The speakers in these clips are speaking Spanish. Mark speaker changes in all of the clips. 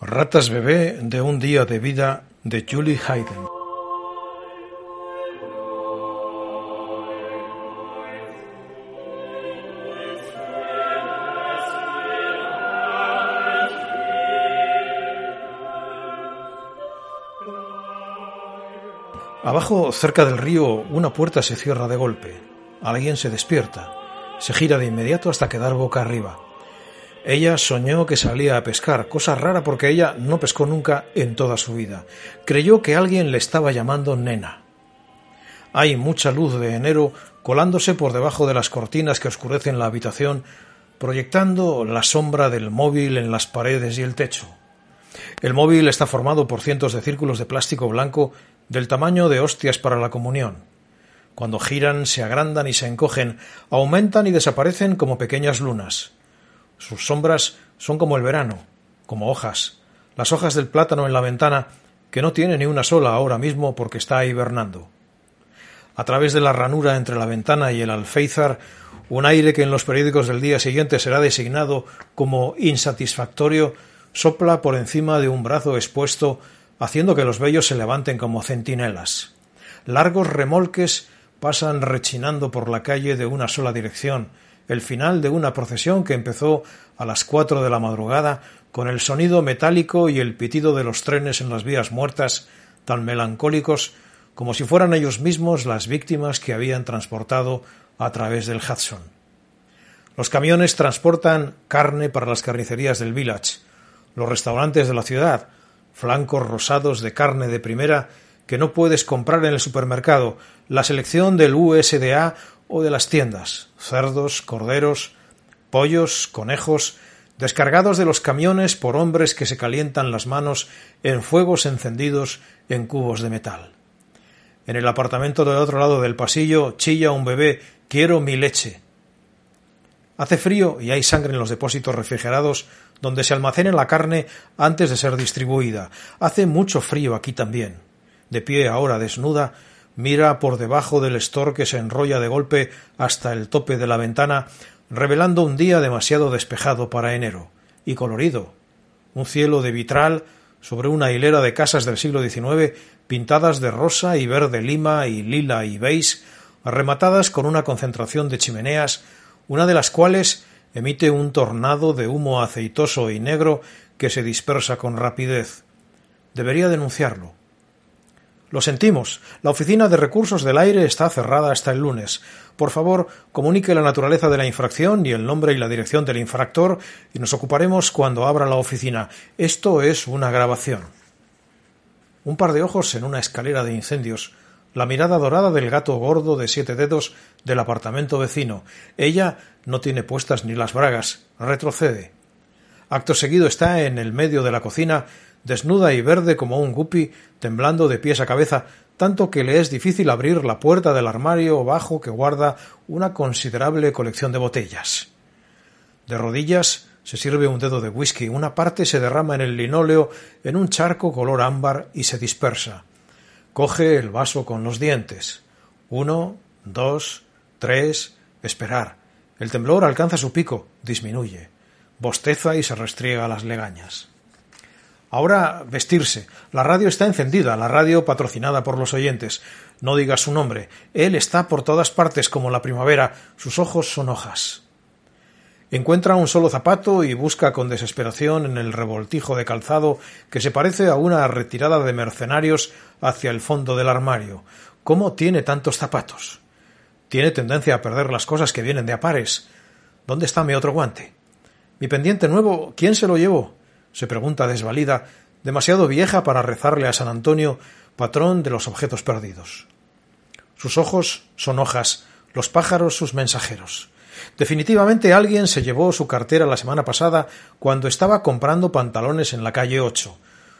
Speaker 1: Ratas bebé de un día de vida de Julie Hayden. Abajo, cerca del río, una puerta se cierra de golpe. Alguien se despierta. Se gira de inmediato hasta quedar boca arriba. Ella soñó que salía a pescar, cosa rara porque ella no pescó nunca en toda su vida. Creyó que alguien le estaba llamando nena. Hay mucha luz de enero colándose por debajo de las cortinas que oscurecen la habitación, proyectando la sombra del móvil en las paredes y el techo. El móvil está formado por cientos de círculos de plástico blanco del tamaño de hostias para la comunión. Cuando giran, se agrandan y se encogen, aumentan y desaparecen como pequeñas lunas. Sus sombras son como el verano, como hojas, las hojas del plátano en la ventana, que no tiene ni una sola ahora mismo porque está hibernando. A través de la ranura entre la ventana y el alféizar, un aire que en los periódicos del día siguiente será designado como insatisfactorio sopla por encima de un brazo expuesto, haciendo que los vellos se levanten como centinelas. Largos remolques pasan rechinando por la calle de una sola dirección, el final de una procesión que empezó a las cuatro de la madrugada con el sonido metálico y el pitido de los trenes en las vías muertas, tan melancólicos como si fueran ellos mismos las víctimas que habían transportado a través del Hudson. Los camiones transportan carne para las carnicerías del village, los restaurantes de la ciudad, flancos rosados de carne de primera que no puedes comprar en el supermercado, la selección del USDA o de las tiendas, cerdos, corderos, pollos, conejos, descargados de los camiones por hombres que se calientan las manos en fuegos encendidos en cubos de metal. En el apartamento del otro lado del pasillo chilla un bebé Quiero mi leche. Hace frío y hay sangre en los depósitos refrigerados donde se almacena la carne antes de ser distribuida. Hace mucho frío aquí también. De pie ahora desnuda, mira por debajo del estor que se enrolla de golpe hasta el tope de la ventana, revelando un día demasiado despejado para enero y colorido. Un cielo de vitral sobre una hilera de casas del siglo XIX pintadas de rosa y verde lima y lila y beige, rematadas con una concentración de chimeneas, una de las cuales emite un tornado de humo aceitoso y negro que se dispersa con rapidez. Debería denunciarlo. Lo sentimos. La Oficina de Recursos del Aire está cerrada hasta el lunes. Por favor, comunique la naturaleza de la infracción y el nombre y la dirección del infractor y nos ocuparemos cuando abra la oficina. Esto es una grabación. Un par de ojos en una escalera de incendios. La mirada dorada del gato gordo de siete dedos del apartamento vecino. Ella no tiene puestas ni las bragas. Retrocede. Acto seguido está en el medio de la cocina desnuda y verde como un guppy, temblando de pies a cabeza, tanto que le es difícil abrir la puerta del armario bajo que guarda una considerable colección de botellas. De rodillas se sirve un dedo de whisky, una parte se derrama en el linóleo en un charco color ámbar y se dispersa. Coge el vaso con los dientes. Uno, dos, tres, esperar. El temblor alcanza su pico, disminuye. Bosteza y se restriega las legañas. Ahora vestirse. La radio está encendida, la radio patrocinada por los oyentes. No digas su nombre. Él está por todas partes como la primavera. Sus ojos son hojas. Encuentra un solo zapato y busca con desesperación en el revoltijo de calzado que se parece a una retirada de mercenarios hacia el fondo del armario. ¿Cómo tiene tantos zapatos? Tiene tendencia a perder las cosas que vienen de a pares. ¿Dónde está mi otro guante? Mi pendiente nuevo, ¿quién se lo llevó? Se pregunta desvalida, demasiado vieja para rezarle a San Antonio, patrón de los objetos perdidos. Sus ojos son hojas, los pájaros sus mensajeros. Definitivamente alguien se llevó su cartera la semana pasada cuando estaba comprando pantalones en la calle 8.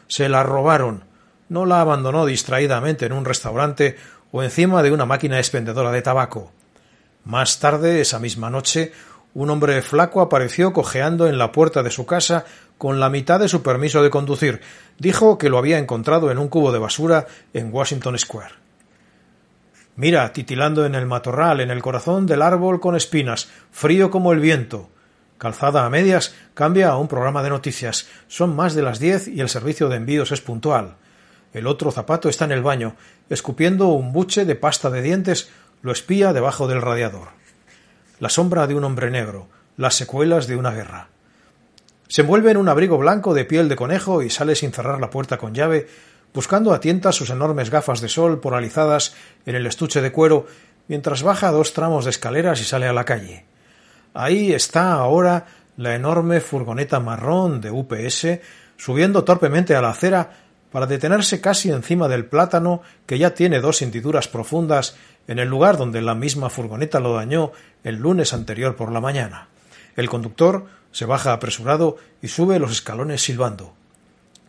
Speaker 1: Se la robaron. No la abandonó distraídamente en un restaurante o encima de una máquina expendedora de tabaco. Más tarde, esa misma noche, un hombre flaco apareció cojeando en la puerta de su casa con la mitad de su permiso de conducir. Dijo que lo había encontrado en un cubo de basura en Washington Square. Mira, titilando en el matorral, en el corazón del árbol con espinas, frío como el viento. Calzada a medias, cambia a un programa de noticias. Son más de las diez y el servicio de envíos es puntual. El otro zapato está en el baño, escupiendo un buche de pasta de dientes, lo espía debajo del radiador. La sombra de un hombre negro, las secuelas de una guerra. Se envuelve en un abrigo blanco de piel de conejo y sale sin cerrar la puerta con llave, buscando a tientas sus enormes gafas de sol poralizadas en el estuche de cuero, mientras baja dos tramos de escaleras y sale a la calle. Ahí está ahora la enorme furgoneta marrón de UPS subiendo torpemente a la acera para detenerse casi encima del plátano que ya tiene dos hendiduras profundas en el lugar donde la misma furgoneta lo dañó el lunes anterior por la mañana. El conductor se baja apresurado y sube los escalones silbando.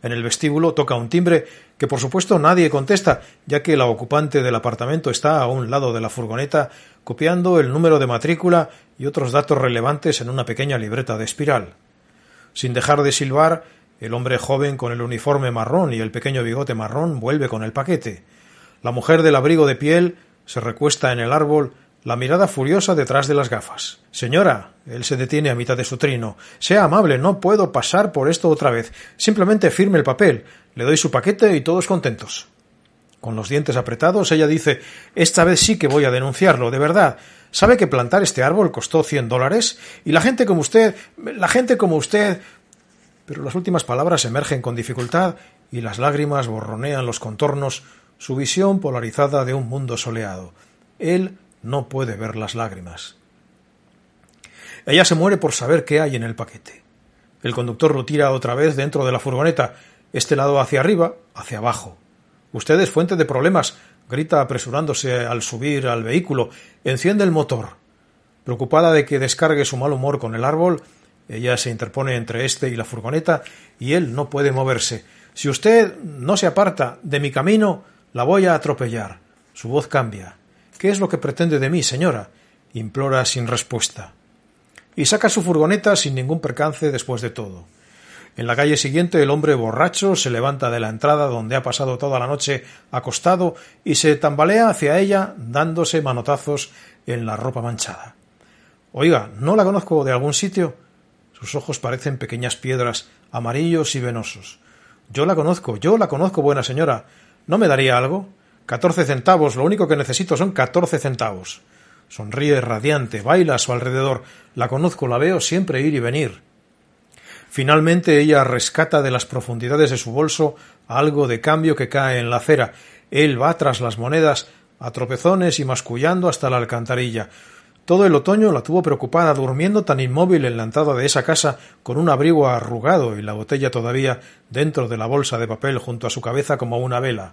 Speaker 1: En el vestíbulo toca un timbre que por supuesto nadie contesta, ya que la ocupante del apartamento está a un lado de la furgoneta copiando el número de matrícula y otros datos relevantes en una pequeña libreta de espiral. Sin dejar de silbar, el hombre joven con el uniforme marrón y el pequeño bigote marrón vuelve con el paquete. La mujer del abrigo de piel se recuesta en el árbol, la mirada furiosa detrás de las gafas. Señora. Él se detiene a mitad de su trino. Sea amable, no puedo pasar por esto otra vez. Simplemente firme el papel. Le doy su paquete y todos contentos. Con los dientes apretados, ella dice Esta vez sí que voy a denunciarlo, de verdad. ¿Sabe que plantar este árbol costó cien dólares? Y la gente como usted. la gente como usted. Pero las últimas palabras emergen con dificultad y las lágrimas borronean los contornos, su visión polarizada de un mundo soleado. Él no puede ver las lágrimas. Ella se muere por saber qué hay en el paquete. El conductor lo tira otra vez dentro de la furgoneta, este lado hacia arriba, hacia abajo. Usted es fuente de problemas, grita apresurándose al subir al vehículo, enciende el motor. Preocupada de que descargue su mal humor con el árbol, ella se interpone entre éste y la furgoneta y él no puede moverse. Si usted no se aparta de mi camino, la voy a atropellar. Su voz cambia. ¿Qué es lo que pretende de mí, señora? implora sin respuesta. Y saca su furgoneta sin ningún percance después de todo. En la calle siguiente el hombre borracho se levanta de la entrada donde ha pasado toda la noche acostado y se tambalea hacia ella dándose manotazos en la ropa manchada. Oiga, ¿no la conozco de algún sitio? Sus ojos parecen pequeñas piedras, amarillos y venosos. Yo la conozco, yo la conozco, buena señora. ¿No me daría algo? Catorce centavos, lo único que necesito son catorce centavos. Sonríe radiante, baila a su alrededor. La conozco, la veo siempre ir y venir. Finalmente ella rescata de las profundidades de su bolso algo de cambio que cae en la acera. Él va tras las monedas, a tropezones y mascullando hasta la alcantarilla. Todo el otoño la tuvo preocupada, durmiendo tan inmóvil en la entrada de esa casa, con un abrigo arrugado y la botella todavía dentro de la bolsa de papel junto a su cabeza como una vela.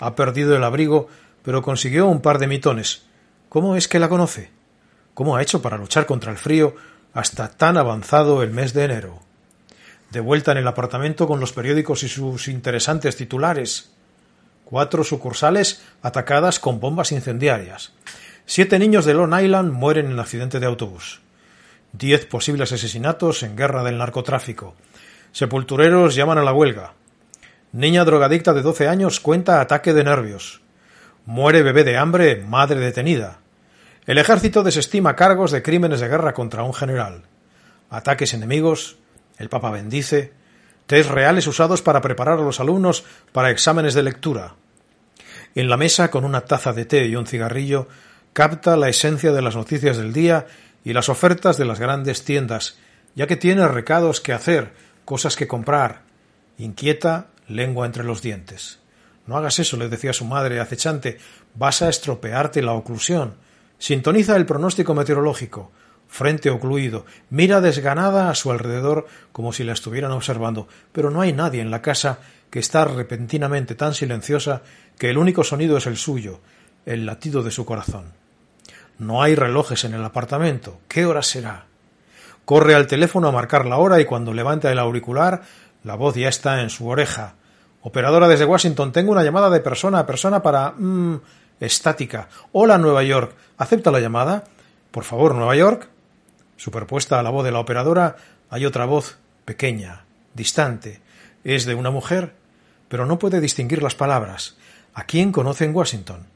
Speaker 1: Ha perdido el abrigo, pero consiguió un par de mitones. ¿Cómo es que la conoce? ¿Cómo ha hecho para luchar contra el frío hasta tan avanzado el mes de enero? De vuelta en el apartamento con los periódicos y sus interesantes titulares. Cuatro sucursales atacadas con bombas incendiarias. Siete niños de Long Island mueren en accidente de autobús. Diez posibles asesinatos en guerra del narcotráfico. Sepultureros llaman a la huelga. Niña drogadicta de doce años cuenta ataque de nervios. Muere bebé de hambre, madre detenida. El ejército desestima cargos de crímenes de guerra contra un general. Ataques enemigos. El Papa bendice. Test reales usados para preparar a los alumnos para exámenes de lectura. En la mesa, con una taza de té y un cigarrillo, capta la esencia de las noticias del día y las ofertas de las grandes tiendas, ya que tiene recados que hacer, cosas que comprar. Inquieta, lengua entre los dientes. No hagas eso, le decía su madre acechante, vas a estropearte la oclusión. Sintoniza el pronóstico meteorológico. Frente ocluido, mira desganada a su alrededor como si la estuvieran observando, pero no hay nadie en la casa que está repentinamente tan silenciosa que el único sonido es el suyo, el latido de su corazón. No hay relojes en el apartamento. ¿Qué hora será? Corre al teléfono a marcar la hora y cuando levanta el auricular, la voz ya está en su oreja. Operadora desde Washington, tengo una llamada de persona a persona para... Mmm, estática. Hola, Nueva York. ¿Acepta la llamada? Por favor, Nueva York. Superpuesta a la voz de la operadora hay otra voz, pequeña, distante. Es de una mujer, pero no puede distinguir las palabras. ¿A quién conoce en Washington?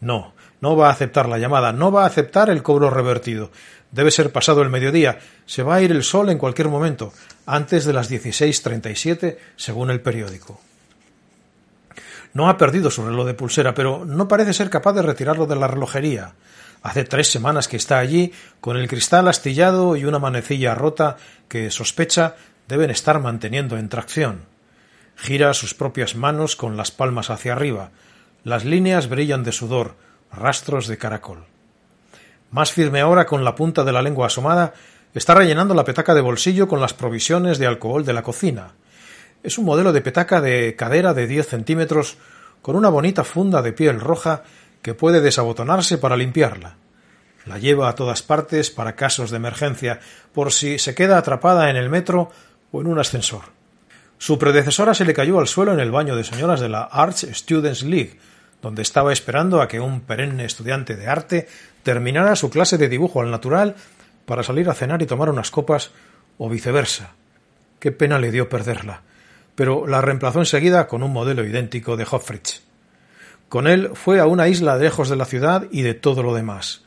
Speaker 1: No, no va a aceptar la llamada, no va a aceptar el cobro revertido. Debe ser pasado el mediodía. Se va a ir el sol en cualquier momento, antes de las 16.37, según el periódico. No ha perdido su reloj de pulsera, pero no parece ser capaz de retirarlo de la relojería. Hace tres semanas que está allí, con el cristal astillado y una manecilla rota que sospecha deben estar manteniendo en tracción. Gira sus propias manos con las palmas hacia arriba. Las líneas brillan de sudor, rastros de caracol. Más firme ahora, con la punta de la lengua asomada, está rellenando la petaca de bolsillo con las provisiones de alcohol de la cocina. Es un modelo de petaca de cadera de diez centímetros con una bonita funda de piel roja que puede desabotonarse para limpiarla. La lleva a todas partes para casos de emergencia, por si se queda atrapada en el metro o en un ascensor. Su predecesora se le cayó al suelo en el baño de señoras de la Arts Students League, donde estaba esperando a que un perenne estudiante de arte terminara su clase de dibujo al natural para salir a cenar y tomar unas copas, o viceversa. Qué pena le dio perderla, pero la reemplazó enseguida con un modelo idéntico de Hofritz. Con él fue a una isla lejos de la ciudad y de todo lo demás.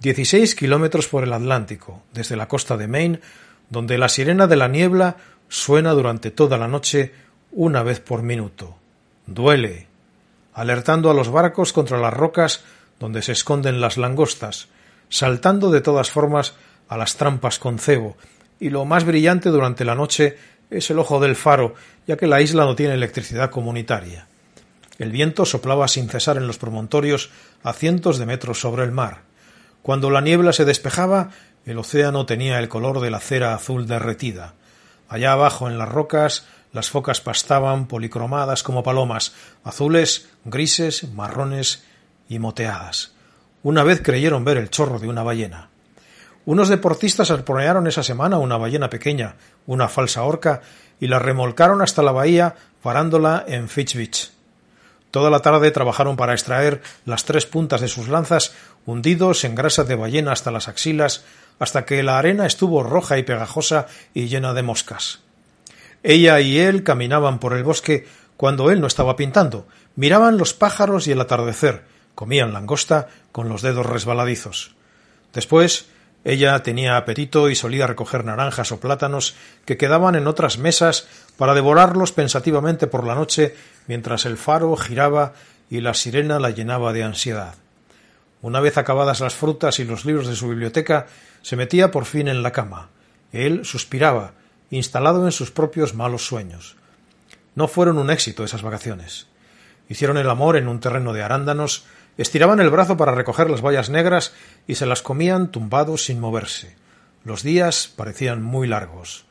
Speaker 1: Dieciséis kilómetros por el Atlántico, desde la costa de Maine, donde la sirena de la niebla suena durante toda la noche una vez por minuto. Duele, alertando a los barcos contra las rocas donde se esconden las langostas, saltando de todas formas a las trampas con cebo, y lo más brillante durante la noche es el ojo del faro, ya que la isla no tiene electricidad comunitaria. El viento soplaba sin cesar en los promontorios a cientos de metros sobre el mar. Cuando la niebla se despejaba, el océano tenía el color de la cera azul derretida. Allá abajo en las rocas las focas pastaban policromadas como palomas, azules, grises, marrones y moteadas. Una vez creyeron ver el chorro de una ballena. Unos deportistas arponearon esa semana una ballena pequeña, una falsa orca, y la remolcaron hasta la bahía, parándola en Fitch Beach. Toda la tarde trabajaron para extraer las tres puntas de sus lanzas, hundidos en grasa de ballena hasta las axilas, hasta que la arena estuvo roja y pegajosa y llena de moscas. Ella y él caminaban por el bosque cuando él no estaba pintando, miraban los pájaros y el atardecer, comían langosta con los dedos resbaladizos. Después ella tenía apetito y solía recoger naranjas o plátanos que quedaban en otras mesas para devorarlos pensativamente por la noche mientras el faro giraba y la sirena la llenaba de ansiedad. Una vez acabadas las frutas y los libros de su biblioteca, se metía por fin en la cama. Él suspiraba, instalado en sus propios malos sueños. No fueron un éxito esas vacaciones. Hicieron el amor en un terreno de arándanos, estiraban el brazo para recoger las bayas negras y se las comían tumbados sin moverse. Los días parecían muy largos.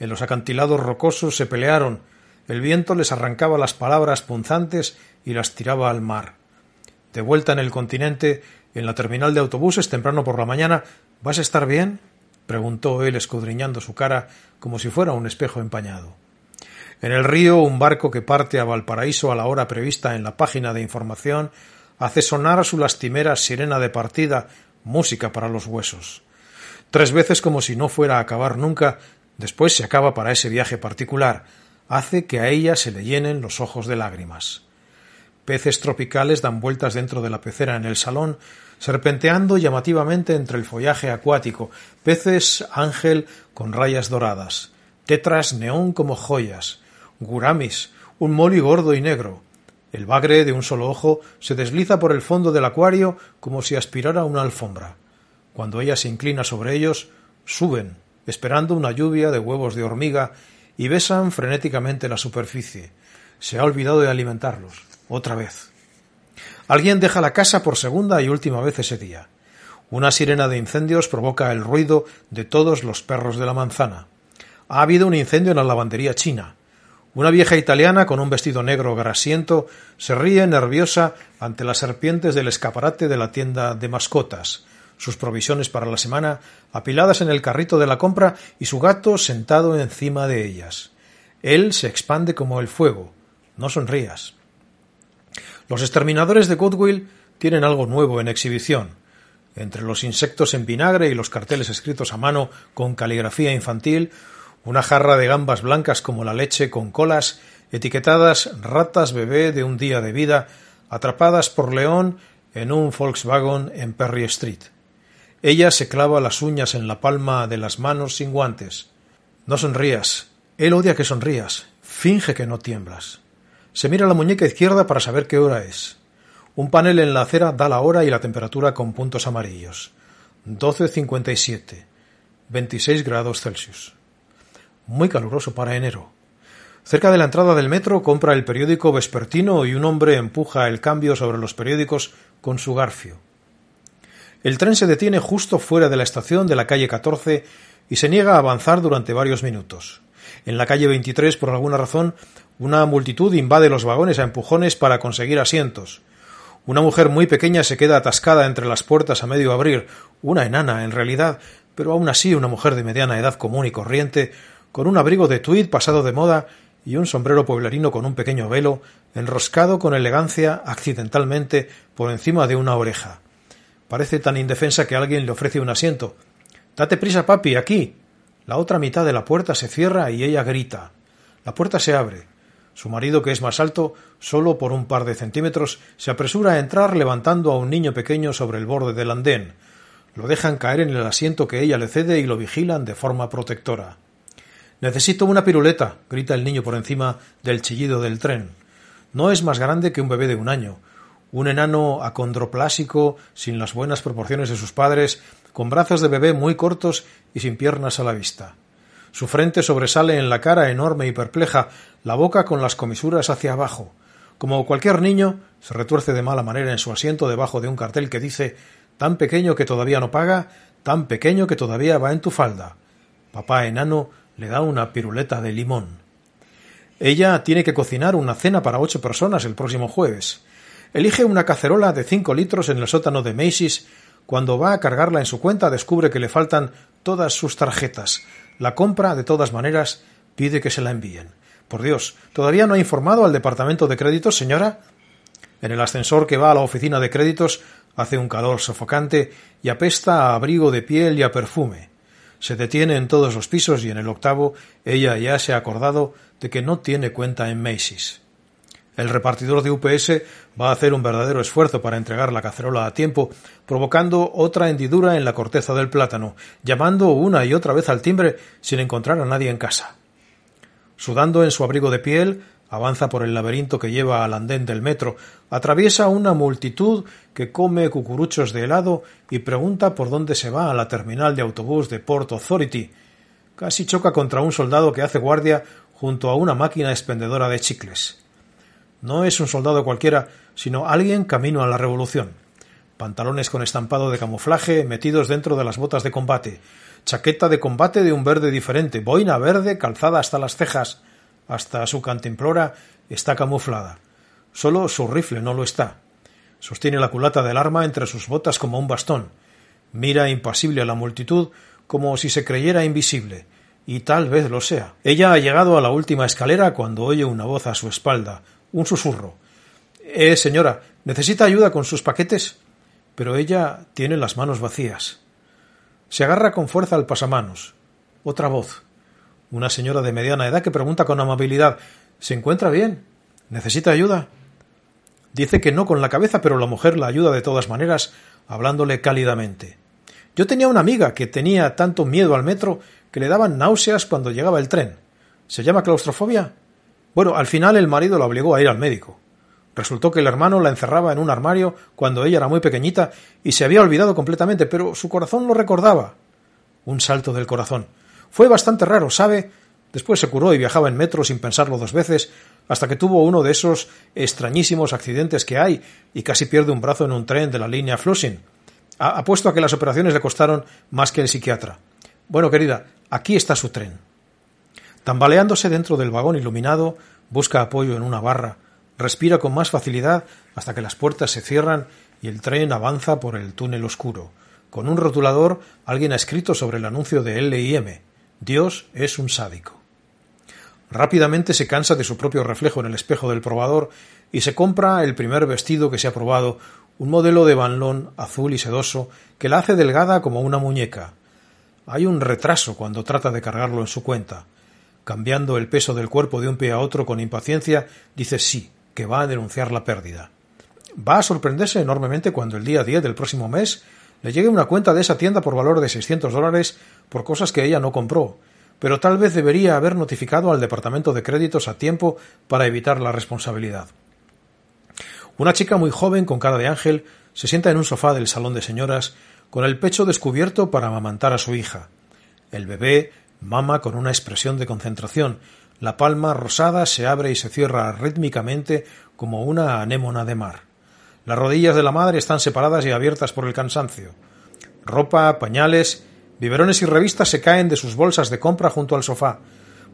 Speaker 1: En los acantilados rocosos se pelearon, el viento les arrancaba las palabras punzantes y las tiraba al mar. De vuelta en el continente, en la terminal de autobuses temprano por la mañana, ¿Vas a estar bien? preguntó él escudriñando su cara como si fuera un espejo empañado. En el río, un barco que parte a Valparaíso a la hora prevista en la página de información hace sonar su lastimera sirena de partida, música para los huesos. Tres veces como si no fuera a acabar nunca, después se acaba para ese viaje particular, hace que a ella se le llenen los ojos de lágrimas. Peces tropicales dan vueltas dentro de la pecera en el salón, serpenteando llamativamente entre el follaje acuático, peces ángel con rayas doradas, tetras neón como joyas, guramis, un moli gordo y negro. El bagre de un solo ojo se desliza por el fondo del acuario como si aspirara una alfombra. Cuando ella se inclina sobre ellos, suben, esperando una lluvia de huevos de hormiga, y besan frenéticamente la superficie. Se ha olvidado de alimentarlos. Otra vez. Alguien deja la casa por segunda y última vez ese día. Una sirena de incendios provoca el ruido de todos los perros de la manzana. Ha habido un incendio en la lavandería china. Una vieja italiana con un vestido negro grasiento se ríe nerviosa ante las serpientes del escaparate de la tienda de mascotas, sus provisiones para la semana apiladas en el carrito de la compra y su gato sentado encima de ellas. Él se expande como el fuego. No sonrías. Los exterminadores de Goodwill tienen algo nuevo en exhibición. Entre los insectos en vinagre y los carteles escritos a mano con caligrafía infantil, una jarra de gambas blancas como la leche con colas, etiquetadas ratas bebé de un día de vida, atrapadas por león en un Volkswagen en Perry Street. Ella se clava las uñas en la palma de las manos sin guantes. No sonrías. Él odia que sonrías. Finge que no tiemblas. Se mira la muñeca izquierda para saber qué hora es. Un panel en la acera da la hora y la temperatura con puntos amarillos. 12.57. 26 grados Celsius. Muy caluroso para enero. Cerca de la entrada del metro compra el periódico vespertino y un hombre empuja el cambio sobre los periódicos con su garfio. El tren se detiene justo fuera de la estación de la calle 14 y se niega a avanzar durante varios minutos. En la calle 23, por alguna razón, una multitud invade los vagones a empujones para conseguir asientos. Una mujer muy pequeña se queda atascada entre las puertas a medio abrir, una enana en realidad, pero aún así una mujer de mediana edad común y corriente, con un abrigo de tweed pasado de moda y un sombrero pueblerino con un pequeño velo, enroscado con elegancia accidentalmente por encima de una oreja. Parece tan indefensa que alguien le ofrece un asiento. Date prisa, papi, aquí. La otra mitad de la puerta se cierra y ella grita. La puerta se abre. Su marido, que es más alto, solo por un par de centímetros, se apresura a entrar levantando a un niño pequeño sobre el borde del andén. Lo dejan caer en el asiento que ella le cede y lo vigilan de forma protectora. Necesito una piruleta, grita el niño por encima del chillido del tren. No es más grande que un bebé de un año. Un enano acondroplásico, sin las buenas proporciones de sus padres, con brazos de bebé muy cortos y sin piernas a la vista. Su frente sobresale en la cara enorme y perpleja, la boca con las comisuras hacia abajo. Como cualquier niño, se retuerce de mala manera en su asiento debajo de un cartel que dice tan pequeño que todavía no paga, tan pequeño que todavía va en tu falda. Papá enano le da una piruleta de limón. Ella tiene que cocinar una cena para ocho personas el próximo jueves. Elige una cacerola de cinco litros en el sótano de Macy's. Cuando va a cargarla en su cuenta descubre que le faltan todas sus tarjetas, la compra, de todas maneras, pide que se la envíen. Por Dios, ¿todavía no ha informado al departamento de créditos, señora? En el ascensor que va a la oficina de créditos hace un calor sofocante y apesta a abrigo de piel y a perfume. Se detiene en todos los pisos y en el octavo ella ya se ha acordado de que no tiene cuenta en Macy's. El repartidor de UPS va a hacer un verdadero esfuerzo para entregar la cacerola a tiempo, provocando otra hendidura en la corteza del plátano, llamando una y otra vez al timbre sin encontrar a nadie en casa. Sudando en su abrigo de piel, avanza por el laberinto que lleva al andén del metro, atraviesa una multitud que come cucuruchos de helado y pregunta por dónde se va a la terminal de autobús de Port Authority. Casi choca contra un soldado que hace guardia junto a una máquina expendedora de chicles. No es un soldado cualquiera, sino alguien camino a la revolución. Pantalones con estampado de camuflaje metidos dentro de las botas de combate, chaqueta de combate de un verde diferente, boina verde calzada hasta las cejas, hasta su cantimplora está camuflada. Solo su rifle no lo está. Sostiene la culata del arma entre sus botas como un bastón. Mira impasible a la multitud como si se creyera invisible, y tal vez lo sea. Ella ha llegado a la última escalera cuando oye una voz a su espalda, un susurro. Eh, señora, ¿necesita ayuda con sus paquetes? Pero ella tiene las manos vacías. Se agarra con fuerza al pasamanos. Otra voz. Una señora de mediana edad que pregunta con amabilidad ¿Se encuentra bien? ¿Necesita ayuda? Dice que no con la cabeza, pero la mujer la ayuda de todas maneras, hablándole cálidamente. Yo tenía una amiga que tenía tanto miedo al metro que le daban náuseas cuando llegaba el tren. ¿Se llama claustrofobia? Bueno, al final el marido la obligó a ir al médico. Resultó que el hermano la encerraba en un armario cuando ella era muy pequeñita y se había olvidado completamente, pero su corazón lo recordaba. Un salto del corazón. Fue bastante raro, ¿sabe? Después se curó y viajaba en metro sin pensarlo dos veces, hasta que tuvo uno de esos extrañísimos accidentes que hay y casi pierde un brazo en un tren de la línea Flushing. Apuesto a que las operaciones le costaron más que el psiquiatra. Bueno, querida, aquí está su tren. Tambaleándose dentro del vagón iluminado, busca apoyo en una barra, respira con más facilidad hasta que las puertas se cierran y el tren avanza por el túnel oscuro. Con un rotulador alguien ha escrito sobre el anuncio de L&M Dios es un sádico. Rápidamente se cansa de su propio reflejo en el espejo del probador y se compra el primer vestido que se ha probado, un modelo de banlón azul y sedoso que la hace delgada como una muñeca. Hay un retraso cuando trata de cargarlo en su cuenta. Cambiando el peso del cuerpo de un pie a otro con impaciencia, dice sí, que va a denunciar la pérdida. Va a sorprenderse enormemente cuando el día 10 del próximo mes le llegue una cuenta de esa tienda por valor de 600 dólares por cosas que ella no compró, pero tal vez debería haber notificado al departamento de créditos a tiempo para evitar la responsabilidad. Una chica muy joven con cara de ángel se sienta en un sofá del salón de señoras con el pecho descubierto para amamantar a su hija. El bebé mama con una expresión de concentración. La palma rosada se abre y se cierra rítmicamente como una anémona de mar. Las rodillas de la madre están separadas y abiertas por el cansancio. Ropa, pañales, biberones y revistas se caen de sus bolsas de compra junto al sofá.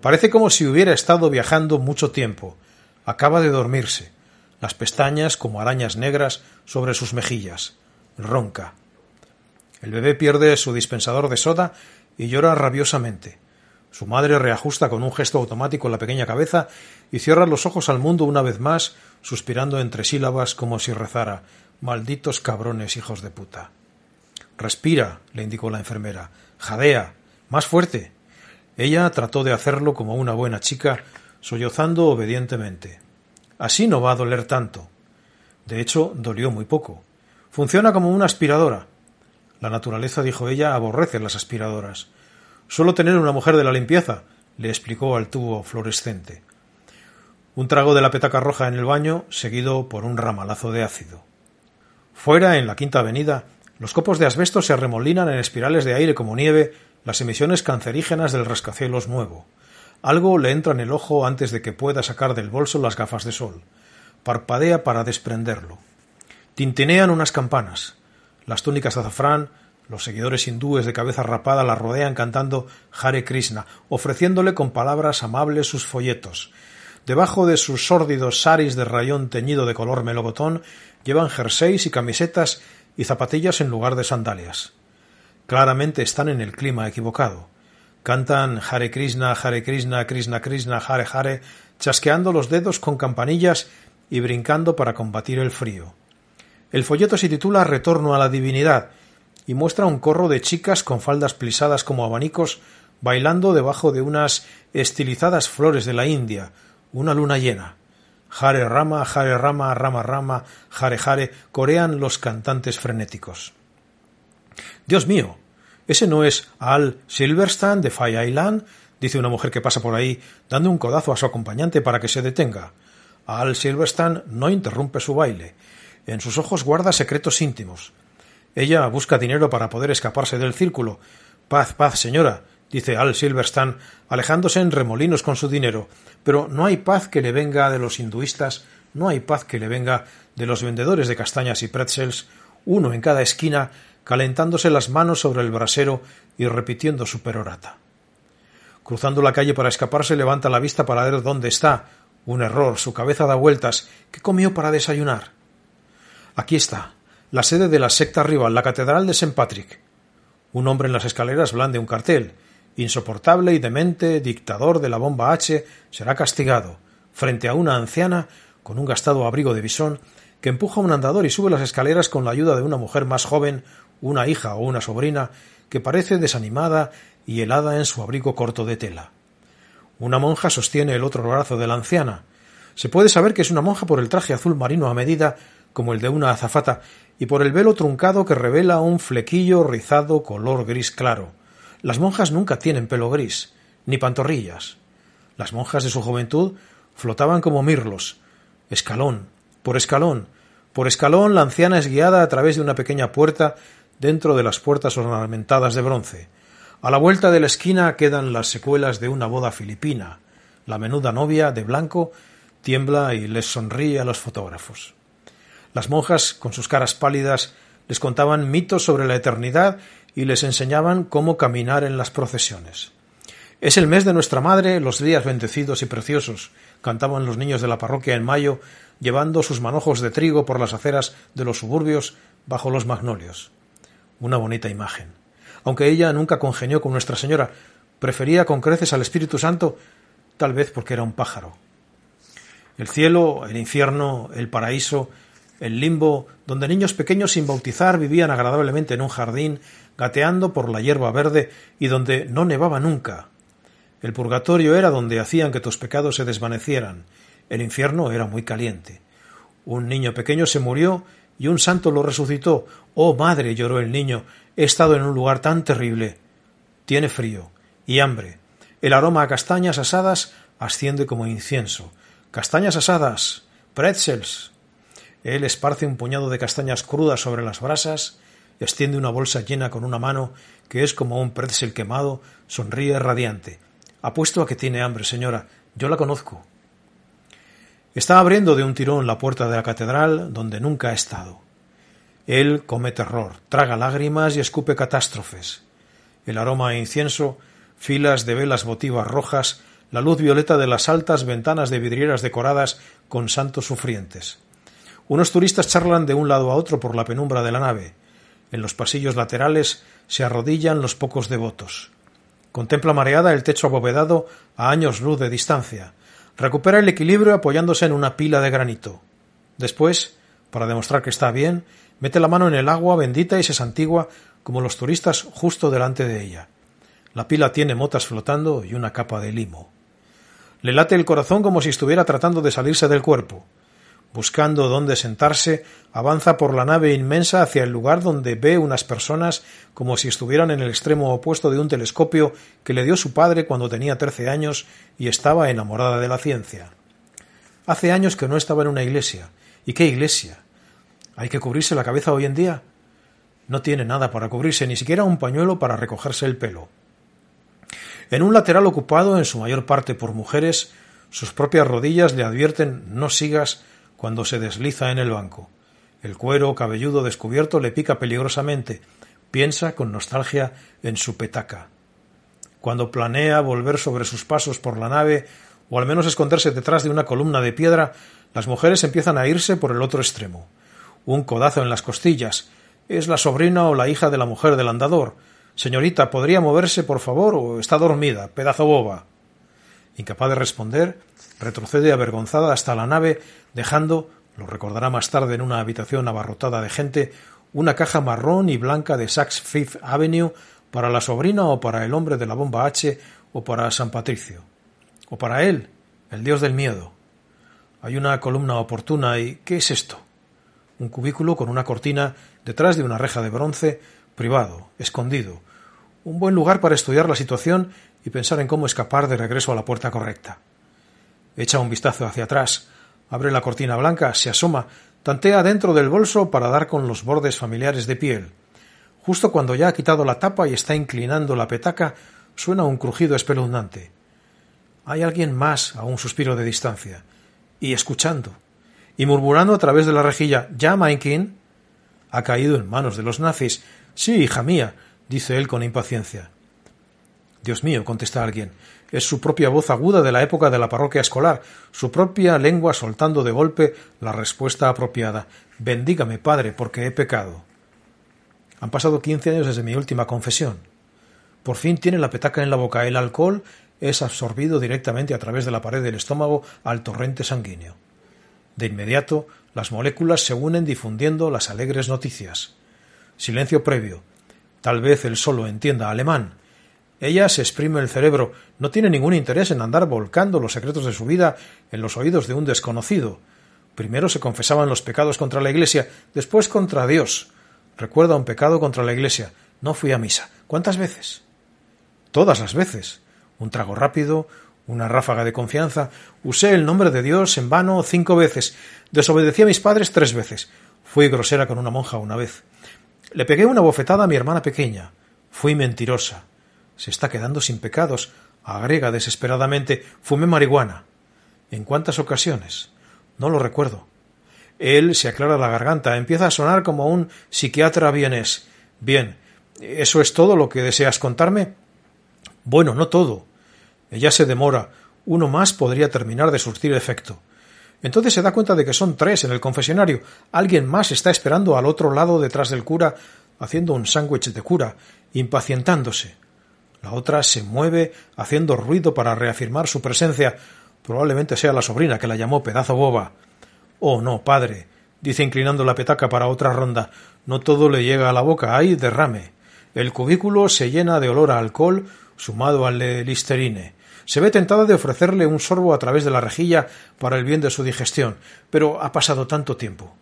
Speaker 1: Parece como si hubiera estado viajando mucho tiempo. Acaba de dormirse. Las pestañas como arañas negras sobre sus mejillas. Ronca. El bebé pierde su dispensador de soda y llora rabiosamente. Su madre reajusta con un gesto automático la pequeña cabeza y cierra los ojos al mundo una vez más, suspirando entre sílabas como si rezara Malditos cabrones hijos de puta. Respira, le indicó la enfermera. Jadea. Más fuerte. Ella trató de hacerlo como una buena chica, sollozando obedientemente. Así no va a doler tanto. De hecho, dolió muy poco. Funciona como una aspiradora. La naturaleza, dijo ella, aborrece las aspiradoras. Suelo tener una mujer de la limpieza, le explicó al tubo fluorescente. Un trago de la petaca roja en el baño, seguido por un ramalazo de ácido. Fuera, en la quinta avenida, los copos de asbesto se arremolinan en espirales de aire como nieve las emisiones cancerígenas del rascacielos nuevo. Algo le entra en el ojo antes de que pueda sacar del bolso las gafas de sol. Parpadea para desprenderlo. Tintinean unas campanas. Las túnicas de azafrán, los seguidores hindúes de cabeza rapada la rodean cantando Hare Krishna, ofreciéndole con palabras amables sus folletos. Debajo de sus sórdidos saris de rayón teñido de color melocotón llevan jerseys y camisetas y zapatillas en lugar de sandalias. Claramente están en el clima equivocado. Cantan Hare Krishna, Hare Krishna, Krishna Krishna, Hare Hare, chasqueando los dedos con campanillas y brincando para combatir el frío. El folleto se titula Retorno a la Divinidad y muestra un corro de chicas con faldas plisadas como abanicos bailando debajo de unas estilizadas flores de la India, una luna llena. Hare Rama, Hare Rama, Rama Rama, Hare Hare, corean los cantantes frenéticos. Dios mío, ¿ese no es Al Silverstein de Fire Island? dice una mujer que pasa por ahí, dando un codazo a su acompañante para que se detenga. Al Silverstein no interrumpe su baile. En sus ojos guarda secretos íntimos. Ella busca dinero para poder escaparse del círculo. Paz, paz, señora, dice Al Silverstein, alejándose en remolinos con su dinero. Pero no hay paz que le venga de los hinduistas, no hay paz que le venga de los vendedores de castañas y pretzels, uno en cada esquina, calentándose las manos sobre el brasero y repitiendo su perorata. Cruzando la calle para escaparse, levanta la vista para ver dónde está. Un error, su cabeza da vueltas. ¿Qué comió para desayunar? Aquí está, la sede de la secta rival, la Catedral de St. Patrick. Un hombre en las escaleras blande un cartel. Insoportable y demente, dictador de la bomba H, será castigado, frente a una anciana con un gastado abrigo de bisón que empuja un andador y sube las escaleras con la ayuda de una mujer más joven, una hija o una sobrina, que parece desanimada y helada en su abrigo corto de tela. Una monja sostiene el otro brazo de la anciana. Se puede saber que es una monja por el traje azul marino a medida como el de una azafata, y por el velo truncado que revela un flequillo rizado color gris claro. Las monjas nunca tienen pelo gris, ni pantorrillas. Las monjas de su juventud flotaban como mirlos, escalón, por escalón, por escalón la anciana es guiada a través de una pequeña puerta dentro de las puertas ornamentadas de bronce. A la vuelta de la esquina quedan las secuelas de una boda filipina. La menuda novia, de blanco, tiembla y les sonríe a los fotógrafos. Las monjas, con sus caras pálidas, les contaban mitos sobre la eternidad y les enseñaban cómo caminar en las procesiones. Es el mes de nuestra madre, los días bendecidos y preciosos, cantaban los niños de la parroquia en mayo, llevando sus manojos de trigo por las aceras de los suburbios bajo los magnolios. Una bonita imagen. Aunque ella nunca congenió con Nuestra Señora, prefería con creces al Espíritu Santo, tal vez porque era un pájaro. El cielo, el infierno, el paraíso, el limbo, donde niños pequeños sin bautizar vivían agradablemente en un jardín, gateando por la hierba verde y donde no nevaba nunca. El purgatorio era donde hacían que tus pecados se desvanecieran. El infierno era muy caliente. Un niño pequeño se murió y un santo lo resucitó. Oh madre, lloró el niño, he estado en un lugar tan terrible. Tiene frío y hambre. El aroma a castañas asadas asciende como incienso. Castañas asadas. Pretzels. Él esparce un puñado de castañas crudas sobre las brasas, extiende una bolsa llena con una mano, que es como un pretzel quemado, sonríe radiante. Apuesto a que tiene hambre, señora. Yo la conozco. Está abriendo de un tirón la puerta de la catedral donde nunca ha estado. Él come terror, traga lágrimas y escupe catástrofes. El aroma a incienso, filas de velas votivas rojas, la luz violeta de las altas ventanas de vidrieras decoradas con santos sufrientes. Unos turistas charlan de un lado a otro por la penumbra de la nave. En los pasillos laterales se arrodillan los pocos devotos. Contempla mareada el techo abovedado a años luz de distancia. Recupera el equilibrio apoyándose en una pila de granito. Después, para demostrar que está bien, mete la mano en el agua bendita y se santigua como los turistas justo delante de ella. La pila tiene motas flotando y una capa de limo. Le late el corazón como si estuviera tratando de salirse del cuerpo. Buscando dónde sentarse, avanza por la nave inmensa hacia el lugar donde ve unas personas como si estuvieran en el extremo opuesto de un telescopio que le dio su padre cuando tenía trece años y estaba enamorada de la ciencia. Hace años que no estaba en una iglesia. ¿Y qué iglesia? ¿Hay que cubrirse la cabeza hoy en día? No tiene nada para cubrirse, ni siquiera un pañuelo para recogerse el pelo. En un lateral ocupado en su mayor parte por mujeres, sus propias rodillas le advierten no sigas cuando se desliza en el banco. El cuero cabelludo descubierto le pica peligrosamente. Piensa con nostalgia en su petaca. Cuando planea volver sobre sus pasos por la nave, o al menos esconderse detrás de una columna de piedra, las mujeres empiezan a irse por el otro extremo. Un codazo en las costillas. Es la sobrina o la hija de la mujer del andador. Señorita, ¿podría moverse, por favor, o está dormida? Pedazo boba. Incapaz de responder, retrocede avergonzada hasta la nave, dejando, lo recordará más tarde en una habitación abarrotada de gente, una caja marrón y blanca de Saks Fifth Avenue para la sobrina o para el hombre de la bomba H o para San Patricio. O para él, el dios del miedo. Hay una columna oportuna y ¿qué es esto? Un cubículo con una cortina detrás de una reja de bronce, privado, escondido. Un buen lugar para estudiar la situación y pensar en cómo escapar de regreso a la puerta correcta. Echa un vistazo hacia atrás, abre la cortina blanca, se asoma, tantea dentro del bolso para dar con los bordes familiares de piel. Justo cuando ya ha quitado la tapa y está inclinando la petaca, suena un crujido espeluznante. Hay alguien más a un suspiro de distancia, y escuchando, y murmurando a través de la rejilla ¿Ya, Mainkin? Ha caído en manos de los nazis. Sí, hija mía, dice él con impaciencia. Dios mío, contesta alguien. Es su propia voz aguda de la época de la parroquia escolar, su propia lengua soltando de golpe la respuesta apropiada. Bendígame, Padre, porque he pecado. Han pasado quince años desde mi última confesión. Por fin tiene la petaca en la boca. El alcohol es absorbido directamente a través de la pared del estómago al torrente sanguíneo. De inmediato, las moléculas se unen difundiendo las alegres noticias. Silencio previo. Tal vez él solo entienda alemán. Ella se exprime el cerebro, no tiene ningún interés en andar volcando los secretos de su vida en los oídos de un desconocido. Primero se confesaban los pecados contra la Iglesia, después contra Dios. Recuerda un pecado contra la Iglesia. No fui a misa. ¿Cuántas veces? Todas las veces. Un trago rápido, una ráfaga de confianza. Usé el nombre de Dios en vano cinco veces. Desobedecí a mis padres tres veces. Fui grosera con una monja una vez. Le pegué una bofetada a mi hermana pequeña. Fui mentirosa. Se está quedando sin pecados. Agrega desesperadamente. Fumé marihuana. ¿En cuántas ocasiones? No lo recuerdo. Él se aclara la garganta. Empieza a sonar como un psiquiatra vienés. Bien. ¿Eso es todo lo que deseas contarme? Bueno, no todo. Ella se demora. Uno más podría terminar de surtir efecto. Entonces se da cuenta de que son tres en el confesionario. Alguien más está esperando al otro lado detrás del cura, haciendo un sándwich de cura, impacientándose. La otra se mueve, haciendo ruido para reafirmar su presencia. Probablemente sea la sobrina que la llamó pedazo boba. Oh, no, padre, dice inclinando la petaca para otra ronda. No todo le llega a la boca, hay derrame. El cubículo se llena de olor a alcohol sumado al de listerine. Se ve tentada de ofrecerle un sorbo a través de la rejilla para el bien de su digestión, pero ha pasado tanto tiempo.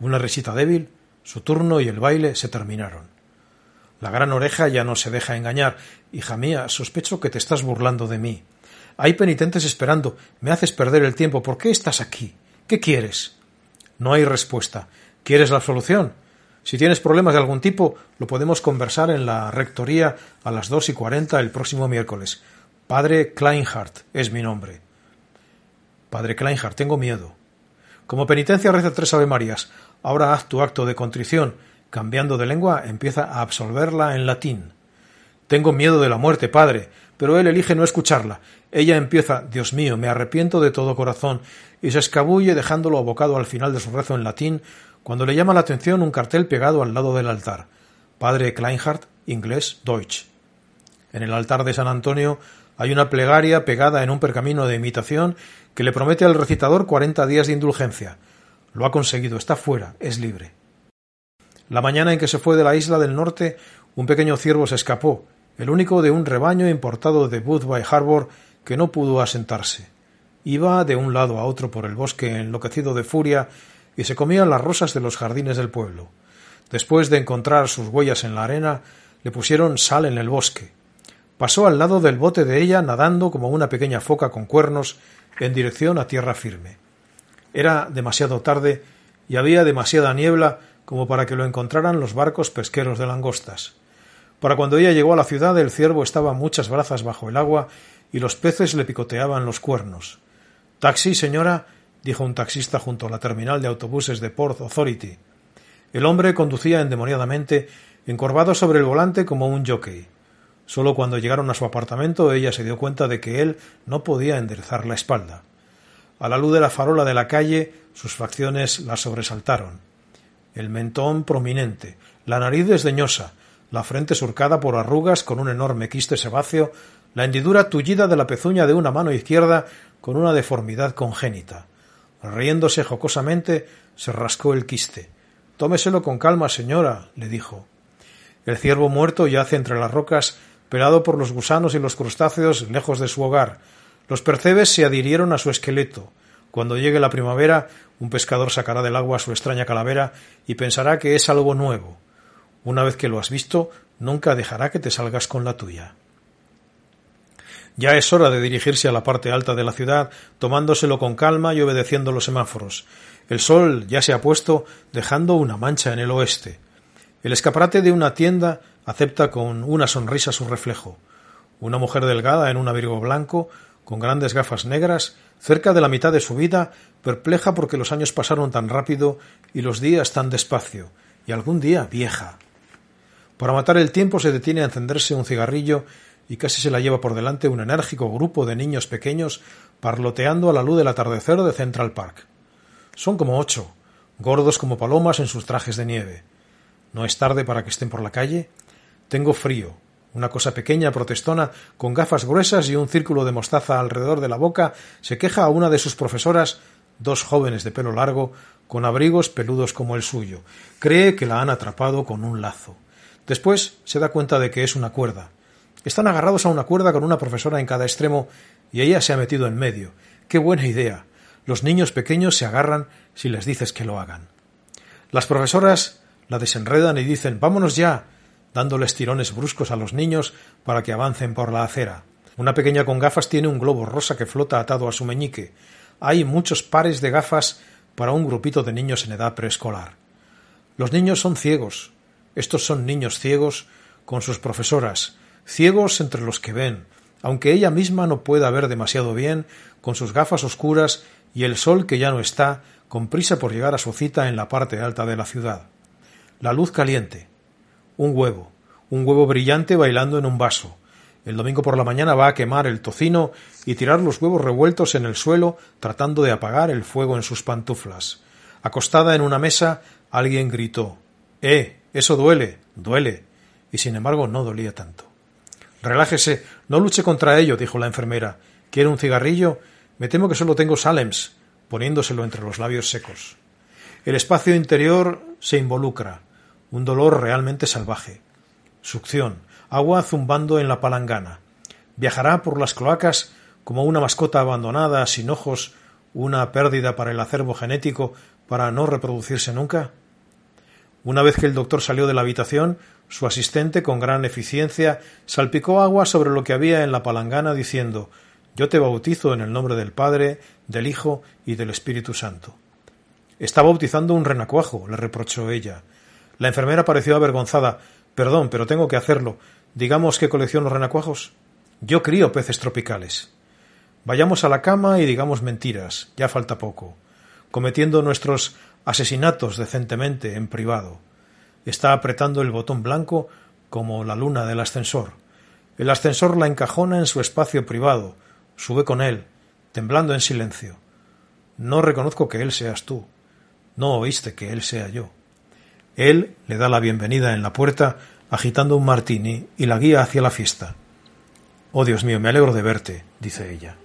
Speaker 1: Una risita débil, su turno y el baile se terminaron. La gran oreja ya no se deja engañar. Hija mía, sospecho que te estás burlando de mí. Hay penitentes esperando. Me haces perder el tiempo. ¿Por qué estás aquí? ¿Qué quieres? No hay respuesta. ¿Quieres la solución? Si tienes problemas de algún tipo, lo podemos conversar en la rectoría a las dos y cuarenta el próximo miércoles. Padre Kleinhardt es mi nombre. Padre Kleinhardt, tengo miedo. Como penitencia reza tres Ave Marías. Ahora haz tu acto de contrición. Cambiando de lengua, empieza a absolverla en latín. Tengo miedo de la muerte, padre, pero él elige no escucharla. Ella empieza Dios mío, me arrepiento de todo corazón, y se escabulle dejándolo abocado al final de su rezo en latín, cuando le llama la atención un cartel pegado al lado del altar. Padre Kleinhardt, inglés, Deutsch. En el altar de San Antonio hay una plegaria pegada en un pergamino de imitación que le promete al recitador cuarenta días de indulgencia. Lo ha conseguido, está fuera, es libre. La mañana en que se fue de la isla del norte, un pequeño ciervo se escapó, el único de un rebaño importado de Woodby Harbor que no pudo asentarse. Iba de un lado a otro por el bosque enloquecido de furia y se comía las rosas de los jardines del pueblo. Después de encontrar sus huellas en la arena, le pusieron sal en el bosque. Pasó al lado del bote de ella nadando como una pequeña foca con cuernos en dirección a tierra firme. Era demasiado tarde y había demasiada niebla como para que lo encontraran los barcos pesqueros de langostas. Para cuando ella llegó a la ciudad el ciervo estaba muchas brazas bajo el agua y los peces le picoteaban los cuernos. Taxi, señora, dijo un taxista junto a la terminal de autobuses de Port Authority. El hombre conducía endemoniadamente, encorvado sobre el volante como un jockey. Solo cuando llegaron a su apartamento ella se dio cuenta de que él no podía enderezar la espalda. A la luz de la farola de la calle sus facciones la sobresaltaron. El mentón prominente, la nariz desdeñosa, la frente surcada por arrugas con un enorme quiste sebáceo, la hendidura tullida de la pezuña de una mano izquierda con una deformidad congénita. Riéndose jocosamente, se rascó el quiste. Tómeselo con calma, señora, le dijo. El ciervo muerto yace entre las rocas, pelado por los gusanos y los crustáceos lejos de su hogar. Los percebes se adhirieron a su esqueleto. Cuando llegue la primavera, un pescador sacará del agua su extraña calavera y pensará que es algo nuevo. Una vez que lo has visto, nunca dejará que te salgas con la tuya. Ya es hora de dirigirse a la parte alta de la ciudad, tomándoselo con calma y obedeciendo los semáforos. El sol ya se ha puesto, dejando una mancha en el oeste. El escaparate de una tienda acepta con una sonrisa su reflejo. Una mujer delgada en un abrigo blanco, con grandes gafas negras, cerca de la mitad de su vida, perpleja porque los años pasaron tan rápido y los días tan despacio, y algún día vieja. Para matar el tiempo se detiene a encenderse un cigarrillo y casi se la lleva por delante un enérgico grupo de niños pequeños parloteando a la luz del atardecer de Central Park. Son como ocho, gordos como palomas en sus trajes de nieve. ¿No es tarde para que estén por la calle? Tengo frío. Una cosa pequeña, protestona, con gafas gruesas y un círculo de mostaza alrededor de la boca, se queja a una de sus profesoras, dos jóvenes de pelo largo, con abrigos peludos como el suyo. Cree que la han atrapado con un lazo. Después se da cuenta de que es una cuerda. Están agarrados a una cuerda con una profesora en cada extremo y ella se ha metido en medio. ¡Qué buena idea! Los niños pequeños se agarran si les dices que lo hagan. Las profesoras la desenredan y dicen vámonos ya, dándoles tirones bruscos a los niños para que avancen por la acera. Una pequeña con gafas tiene un globo rosa que flota atado a su meñique. Hay muchos pares de gafas para un grupito de niños en edad preescolar. Los niños son ciegos. Estos son niños ciegos con sus profesoras, ciegos entre los que ven, aunque ella misma no pueda ver demasiado bien, con sus gafas oscuras y el sol que ya no está, con prisa por llegar a su cita en la parte alta de la ciudad. La luz caliente. Un huevo. Un huevo brillante bailando en un vaso. El domingo por la mañana va a quemar el tocino y tirar los huevos revueltos en el suelo tratando de apagar el fuego en sus pantuflas. Acostada en una mesa, alguien gritó Eh. Eso duele. duele. Y sin embargo no dolía tanto. Relájese, no luche contra ello, dijo la enfermera. ¿Quiere un cigarrillo? Me temo que solo tengo Salems, poniéndoselo entre los labios secos. El espacio interior se involucra, un dolor realmente salvaje. Succión, agua zumbando en la palangana. Viajará por las cloacas como una mascota abandonada, sin ojos, una pérdida para el acervo genético para no reproducirse nunca. Una vez que el doctor salió de la habitación, su asistente, con gran eficiencia, salpicó agua sobre lo que había en la palangana, diciendo Yo te bautizo en el nombre del Padre, del Hijo y del Espíritu Santo. Está bautizando un renacuajo, le reprochó ella. La enfermera pareció avergonzada. Perdón, pero tengo que hacerlo. Digamos que colecciono renacuajos. Yo crío peces tropicales. Vayamos a la cama y digamos mentiras, ya falta poco, cometiendo nuestros asesinatos decentemente en privado. Está apretando el botón blanco como la luna del ascensor. El ascensor la encajona en su espacio privado, sube con él, temblando en silencio. No reconozco que él seas tú. No oíste que él sea yo. Él le da la bienvenida en la puerta, agitando un martini, y la guía hacia la fiesta. Oh Dios mío, me alegro de verte, dice ella.